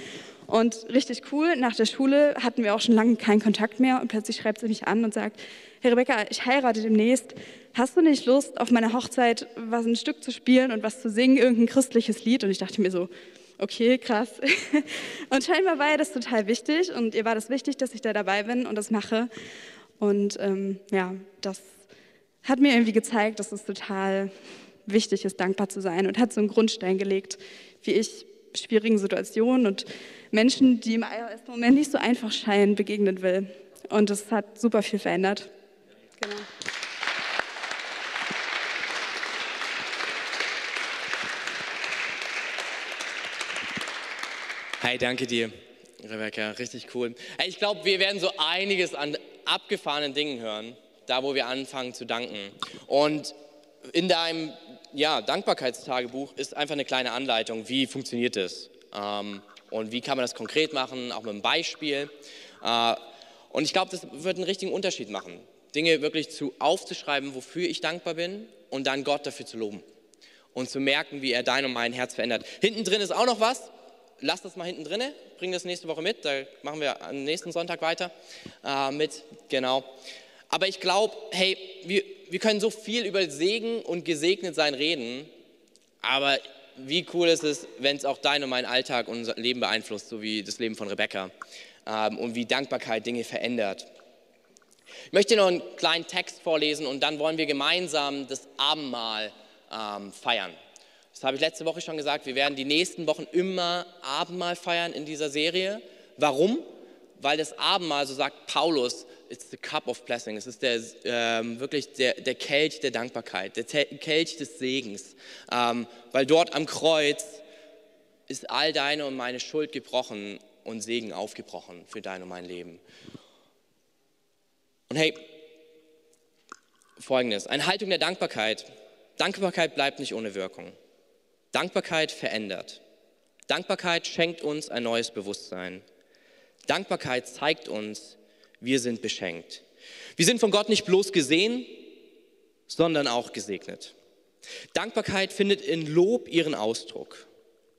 Und richtig cool, nach der Schule hatten wir auch schon lange keinen Kontakt mehr und plötzlich schreibt sie mich an und sagt, Herr Rebecca, ich heirate demnächst. Hast du nicht Lust, auf meiner Hochzeit was ein Stück zu spielen und was zu singen, irgendein christliches Lied? Und ich dachte mir so, okay, krass. <laughs> Und scheinbar war ihr das total wichtig und ihr war das wichtig, dass ich da dabei bin und das mache. Und ähm, ja, das hat mir irgendwie gezeigt, dass es total wichtig ist, dankbar zu sein und hat so einen Grundstein gelegt, wie ich schwierigen Situationen und Menschen, die im ersten Moment nicht so einfach scheinen, begegnen will. Und das hat super viel verändert. Genau. Hey, danke dir, Rebecca, richtig cool. Ich glaube, wir werden so einiges an abgefahrenen Dingen hören, da wo wir anfangen zu danken. Und in deinem ja, Dankbarkeitstagebuch ist einfach eine kleine Anleitung, wie funktioniert das ähm, und wie kann man das konkret machen, auch mit einem Beispiel. Äh, und ich glaube, das wird einen richtigen Unterschied machen, Dinge wirklich zu aufzuschreiben, wofür ich dankbar bin und dann Gott dafür zu loben. Und zu merken, wie er dein und mein Herz verändert. Hinten drin ist auch noch was, lass das mal hinten drinne, bring das nächste Woche mit, da machen wir am nächsten Sonntag weiter. Äh, mit, genau. Aber ich glaube, hey, wir, wir können so viel über Segen und gesegnet sein reden, aber wie cool ist es, wenn es auch dein und mein Alltag und unser Leben beeinflusst, so wie das Leben von Rebecca ähm, und wie Dankbarkeit Dinge verändert. Ich möchte noch einen kleinen Text vorlesen und dann wollen wir gemeinsam das Abendmahl ähm, feiern. Das habe ich letzte Woche schon gesagt. Wir werden die nächsten Wochen immer Abendmahl feiern in dieser Serie. Warum? Weil das Abendmahl, so sagt Paulus, it's the cup of blessing. Es ist der, ähm, wirklich der, der, Kelch der Dankbarkeit, der Kelch des Segens. Ähm, weil dort am Kreuz ist all deine und meine Schuld gebrochen und Segen aufgebrochen für dein und mein Leben. Und hey, folgendes: Eine Haltung der Dankbarkeit. Dankbarkeit bleibt nicht ohne Wirkung. Dankbarkeit verändert. Dankbarkeit schenkt uns ein neues Bewusstsein. Dankbarkeit zeigt uns, wir sind beschenkt. Wir sind von Gott nicht bloß gesehen, sondern auch gesegnet. Dankbarkeit findet in Lob ihren Ausdruck.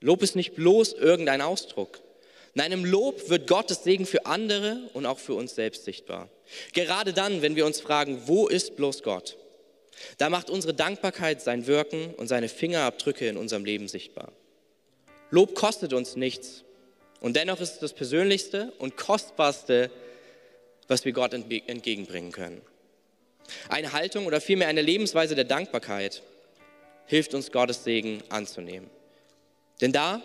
Lob ist nicht bloß irgendein Ausdruck. Nein, im Lob wird Gottes Segen für andere und auch für uns selbst sichtbar. Gerade dann, wenn wir uns fragen, wo ist bloß Gott? Da macht unsere Dankbarkeit sein Wirken und seine Fingerabdrücke in unserem Leben sichtbar. Lob kostet uns nichts und dennoch ist es das Persönlichste und Kostbarste, was wir Gott entgegenbringen können. Eine Haltung oder vielmehr eine Lebensweise der Dankbarkeit hilft uns, Gottes Segen anzunehmen. Denn da,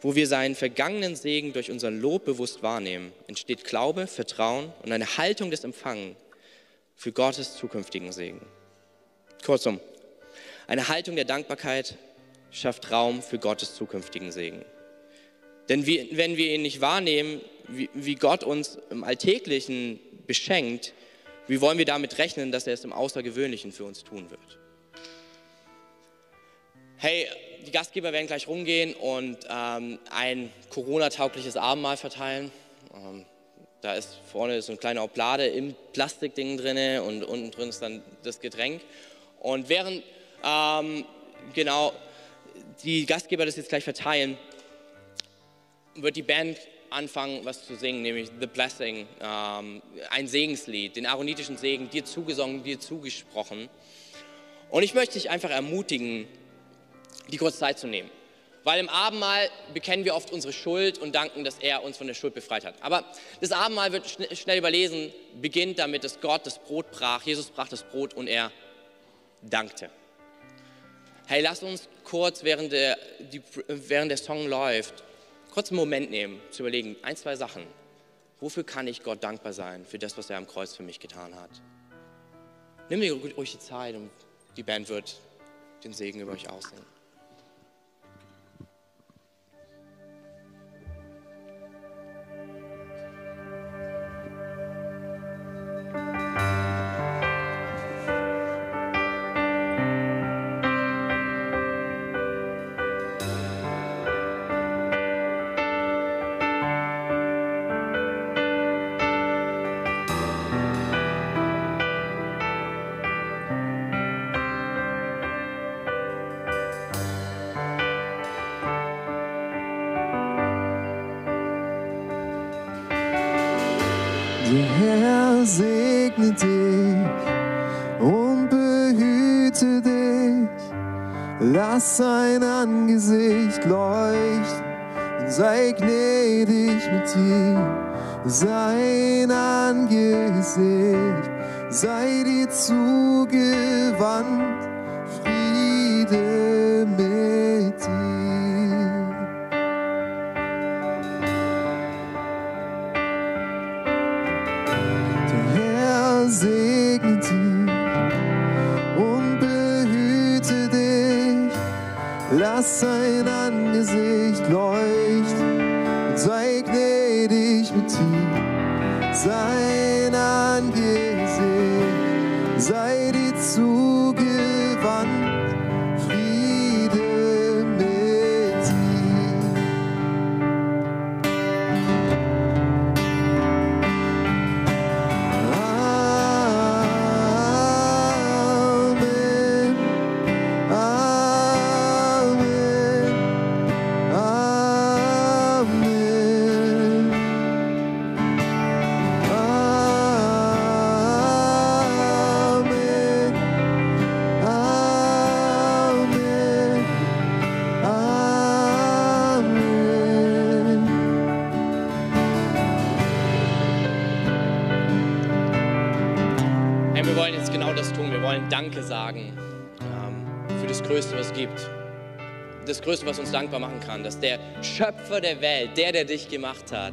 wo wir seinen vergangenen Segen durch unseren Lob bewusst wahrnehmen, entsteht Glaube, Vertrauen und eine Haltung des Empfangen für Gottes zukünftigen Segen. Kurzum, eine Haltung der Dankbarkeit schafft Raum für Gottes zukünftigen Segen. Denn wenn wir ihn nicht wahrnehmen, wie Gott uns im Alltäglichen beschenkt, wie wollen wir damit rechnen, dass er es im Außergewöhnlichen für uns tun wird? Hey, die Gastgeber werden gleich rumgehen und ähm, ein Corona-taugliches Abendmahl verteilen. Ähm, da ist vorne so eine kleine Oblade im Plastikding drin und unten drin ist dann das Getränk. Und während ähm, genau die Gastgeber das jetzt gleich verteilen, wird die Band anfangen, was zu singen, nämlich The Blessing, ähm, ein Segenslied, den aaronitischen Segen, dir zugesungen, dir zugesprochen. Und ich möchte dich einfach ermutigen, die kurze Zeit zu nehmen. Weil im Abendmahl bekennen wir oft unsere Schuld und danken, dass er uns von der Schuld befreit hat. Aber das Abendmahl wird schnell überlesen, beginnt damit, dass Gott das Brot brach. Jesus brach das Brot und er dankte. Hey, lass uns kurz, während der, die, während der Song läuft, kurz einen Moment nehmen, zu überlegen, ein, zwei Sachen. Wofür kann ich Gott dankbar sein für das, was er am Kreuz für mich getan hat? Nimm dir ruhig die Zeit und die Band wird den Segen über euch aussehen. Dir. Danke sagen ähm, für das Größte, was es gibt. Das Größte, was uns dankbar machen kann, dass der Schöpfer der Welt, der, der dich gemacht hat,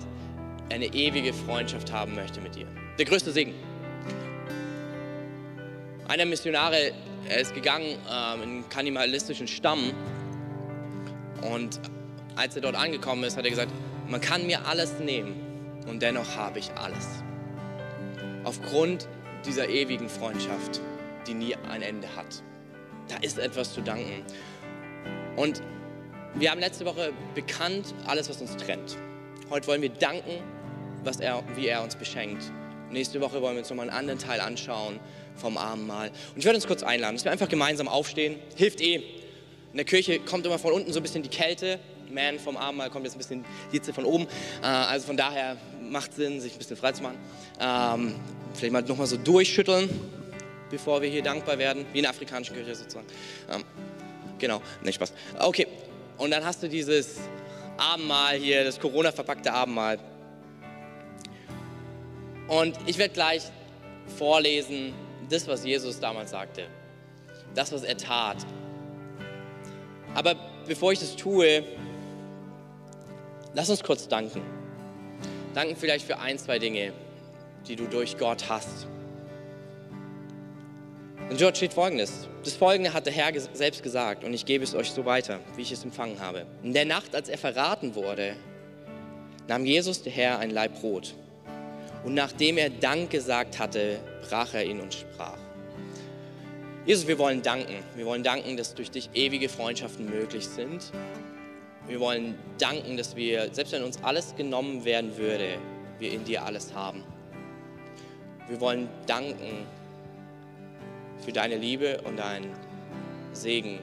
eine ewige Freundschaft haben möchte mit dir. Der größte Segen. Einer Missionare, er ist gegangen ähm, in einen kannibalistischen Stamm und als er dort angekommen ist, hat er gesagt, man kann mir alles nehmen und dennoch habe ich alles. Aufgrund dieser ewigen Freundschaft, die nie ein Ende hat. Da ist etwas zu danken. Und wir haben letzte Woche bekannt alles, was uns trennt. Heute wollen wir danken, was er, wie er uns beschenkt. Nächste Woche wollen wir uns nochmal einen anderen Teil anschauen vom Abendmahl. Und ich werde uns kurz einladen, dass wir einfach gemeinsam aufstehen. Hilft eh. In der Kirche kommt immer von unten so ein bisschen die Kälte. Man vom Abendmahl kommt jetzt ein bisschen die Hitze von oben. Äh, also von daher macht Sinn, sich ein bisschen frei zu machen. Ähm, vielleicht mal nochmal so durchschütteln, bevor wir hier dankbar werden, wie in der afrikanischen Kirche sozusagen. Ähm, genau, nicht Spaß. Okay, und dann hast du dieses Abendmahl hier, das Corona-verpackte Abendmahl. Und ich werde gleich vorlesen, das, was Jesus damals sagte. Das, was er tat. Aber bevor ich das tue, lass uns kurz danken. Danken vielleicht für ein, zwei Dinge, die du durch Gott hast. Und dort steht folgendes. Das folgende hat der Herr selbst gesagt und ich gebe es euch so weiter, wie ich es empfangen habe. In der Nacht, als er verraten wurde, nahm Jesus, der Herr, ein Leib Brot. Und nachdem er Dank gesagt hatte, brach er ihn und sprach. Jesus, wir wollen danken. Wir wollen danken, dass durch dich ewige Freundschaften möglich sind. Wir wollen danken, dass wir, selbst wenn uns alles genommen werden würde, wir in dir alles haben. Wir wollen danken für deine Liebe und deinen Segen,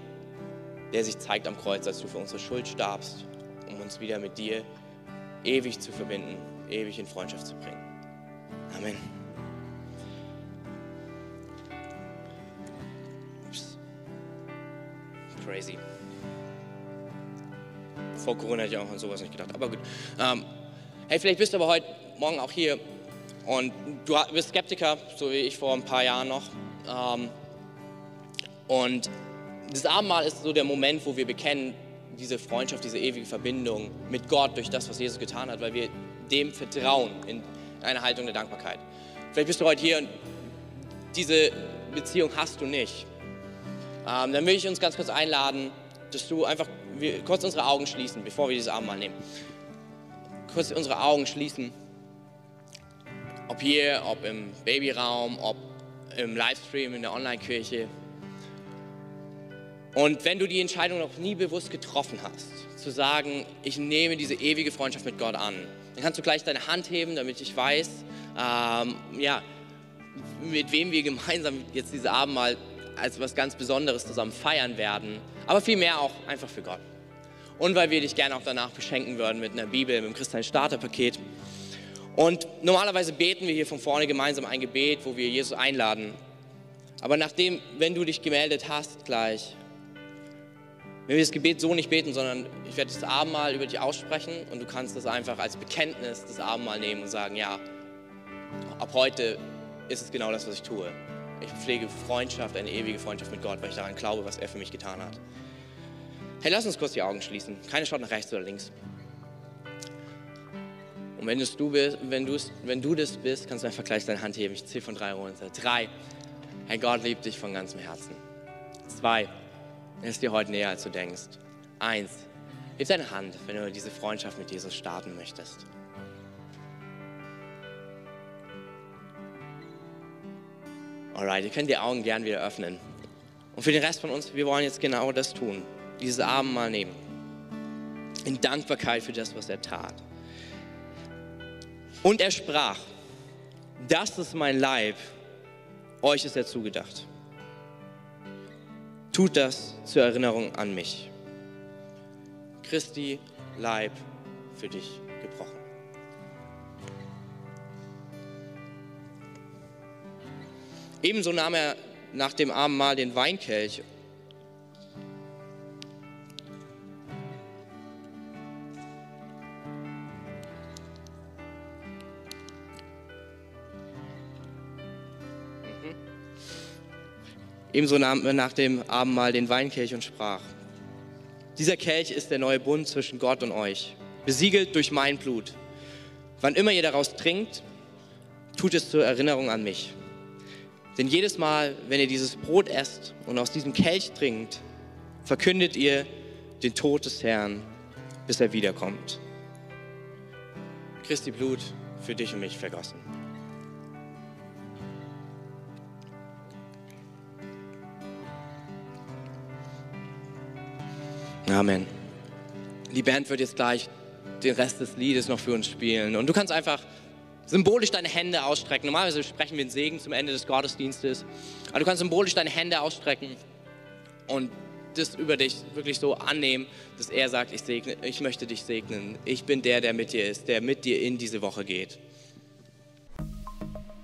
der sich zeigt am Kreuz, als du für unsere Schuld starbst, um uns wieder mit dir ewig zu verbinden, ewig in Freundschaft zu bringen. Amen. Ups. Crazy. Vor Corona hätte ich auch an sowas nicht gedacht, aber gut. Ähm, hey, vielleicht bist du aber heute Morgen auch hier und du bist Skeptiker, so wie ich vor ein paar Jahren noch. Ähm, und das Abendmahl ist so der Moment, wo wir bekennen, diese Freundschaft, diese ewige Verbindung mit Gott durch das, was Jesus getan hat, weil wir dem vertrauen in einer Haltung der Dankbarkeit. Vielleicht bist du heute hier und diese Beziehung hast du nicht. Ähm, dann will ich uns ganz kurz einladen, dass du einfach wir, kurz unsere Augen schließen, bevor wir dieses Abendmahl nehmen. Kurz unsere Augen schließen. Ob hier, ob im Babyraum, ob im Livestream in der Online-Kirche. Und wenn du die Entscheidung noch nie bewusst getroffen hast, zu sagen, ich nehme diese ewige Freundschaft mit Gott an, dann kannst du gleich deine Hand heben, damit ich weiß, ähm, ja, mit wem wir gemeinsam jetzt diese Abendmahl als was ganz Besonderes zusammen feiern werden, aber vielmehr auch einfach für Gott. Und weil wir dich gerne auch danach beschenken würden mit einer Bibel, mit einem christlichen Starterpaket. Und normalerweise beten wir hier von vorne gemeinsam ein Gebet, wo wir Jesus einladen. Aber nachdem, wenn du dich gemeldet hast gleich, wenn wir das Gebet so nicht beten, sondern ich werde das Abendmahl über dich aussprechen und du kannst das einfach als Bekenntnis das Abendmahl nehmen und sagen, ja, ab heute ist es genau das, was ich tue. Ich pflege Freundschaft, eine ewige Freundschaft mit Gott, weil ich daran glaube, was er für mich getan hat. Hey, lass uns kurz die Augen schließen. Keine schaut nach rechts oder links. Und wenn, du bist, wenn, wenn du das bist, kannst du einfach gleich deine Hand heben. Ich zähle von drei runter. Drei. Hey, Gott liebt dich von ganzem Herzen. Zwei. Er ist dir heute näher, als du denkst. Eins. Heb deine Hand, wenn du diese Freundschaft mit Jesus starten möchtest. Alright, ihr könnt die Augen gern wieder öffnen. Und für den Rest von uns, wir wollen jetzt genau das tun. Dieses Abendmahl nehmen. In Dankbarkeit für das, was er tat. Und er sprach, das ist mein Leib, euch ist er zugedacht. Tut das zur Erinnerung an mich. Christi Leib für dich gebrochen. Ebenso nahm er nach dem Abendmahl den Weinkelch Ebenso nahm er nach dem Abendmahl den Weinkelch und sprach, dieser Kelch ist der neue Bund zwischen Gott und euch, besiegelt durch mein Blut. Wann immer ihr daraus trinkt, tut es zur Erinnerung an mich. Denn jedes Mal, wenn ihr dieses Brot esst und aus diesem Kelch trinkt, verkündet ihr den Tod des Herrn, bis er wiederkommt. Christi Blut für dich und mich vergossen. Amen. Die Band wird jetzt gleich den Rest des Liedes noch für uns spielen. Und du kannst einfach symbolisch deine Hände ausstrecken. Normalerweise sprechen wir einen Segen zum Ende des Gottesdienstes. Aber du kannst symbolisch deine Hände ausstrecken und das über dich wirklich so annehmen, dass er sagt, ich, segne, ich möchte dich segnen. Ich bin der, der mit dir ist, der mit dir in diese Woche geht.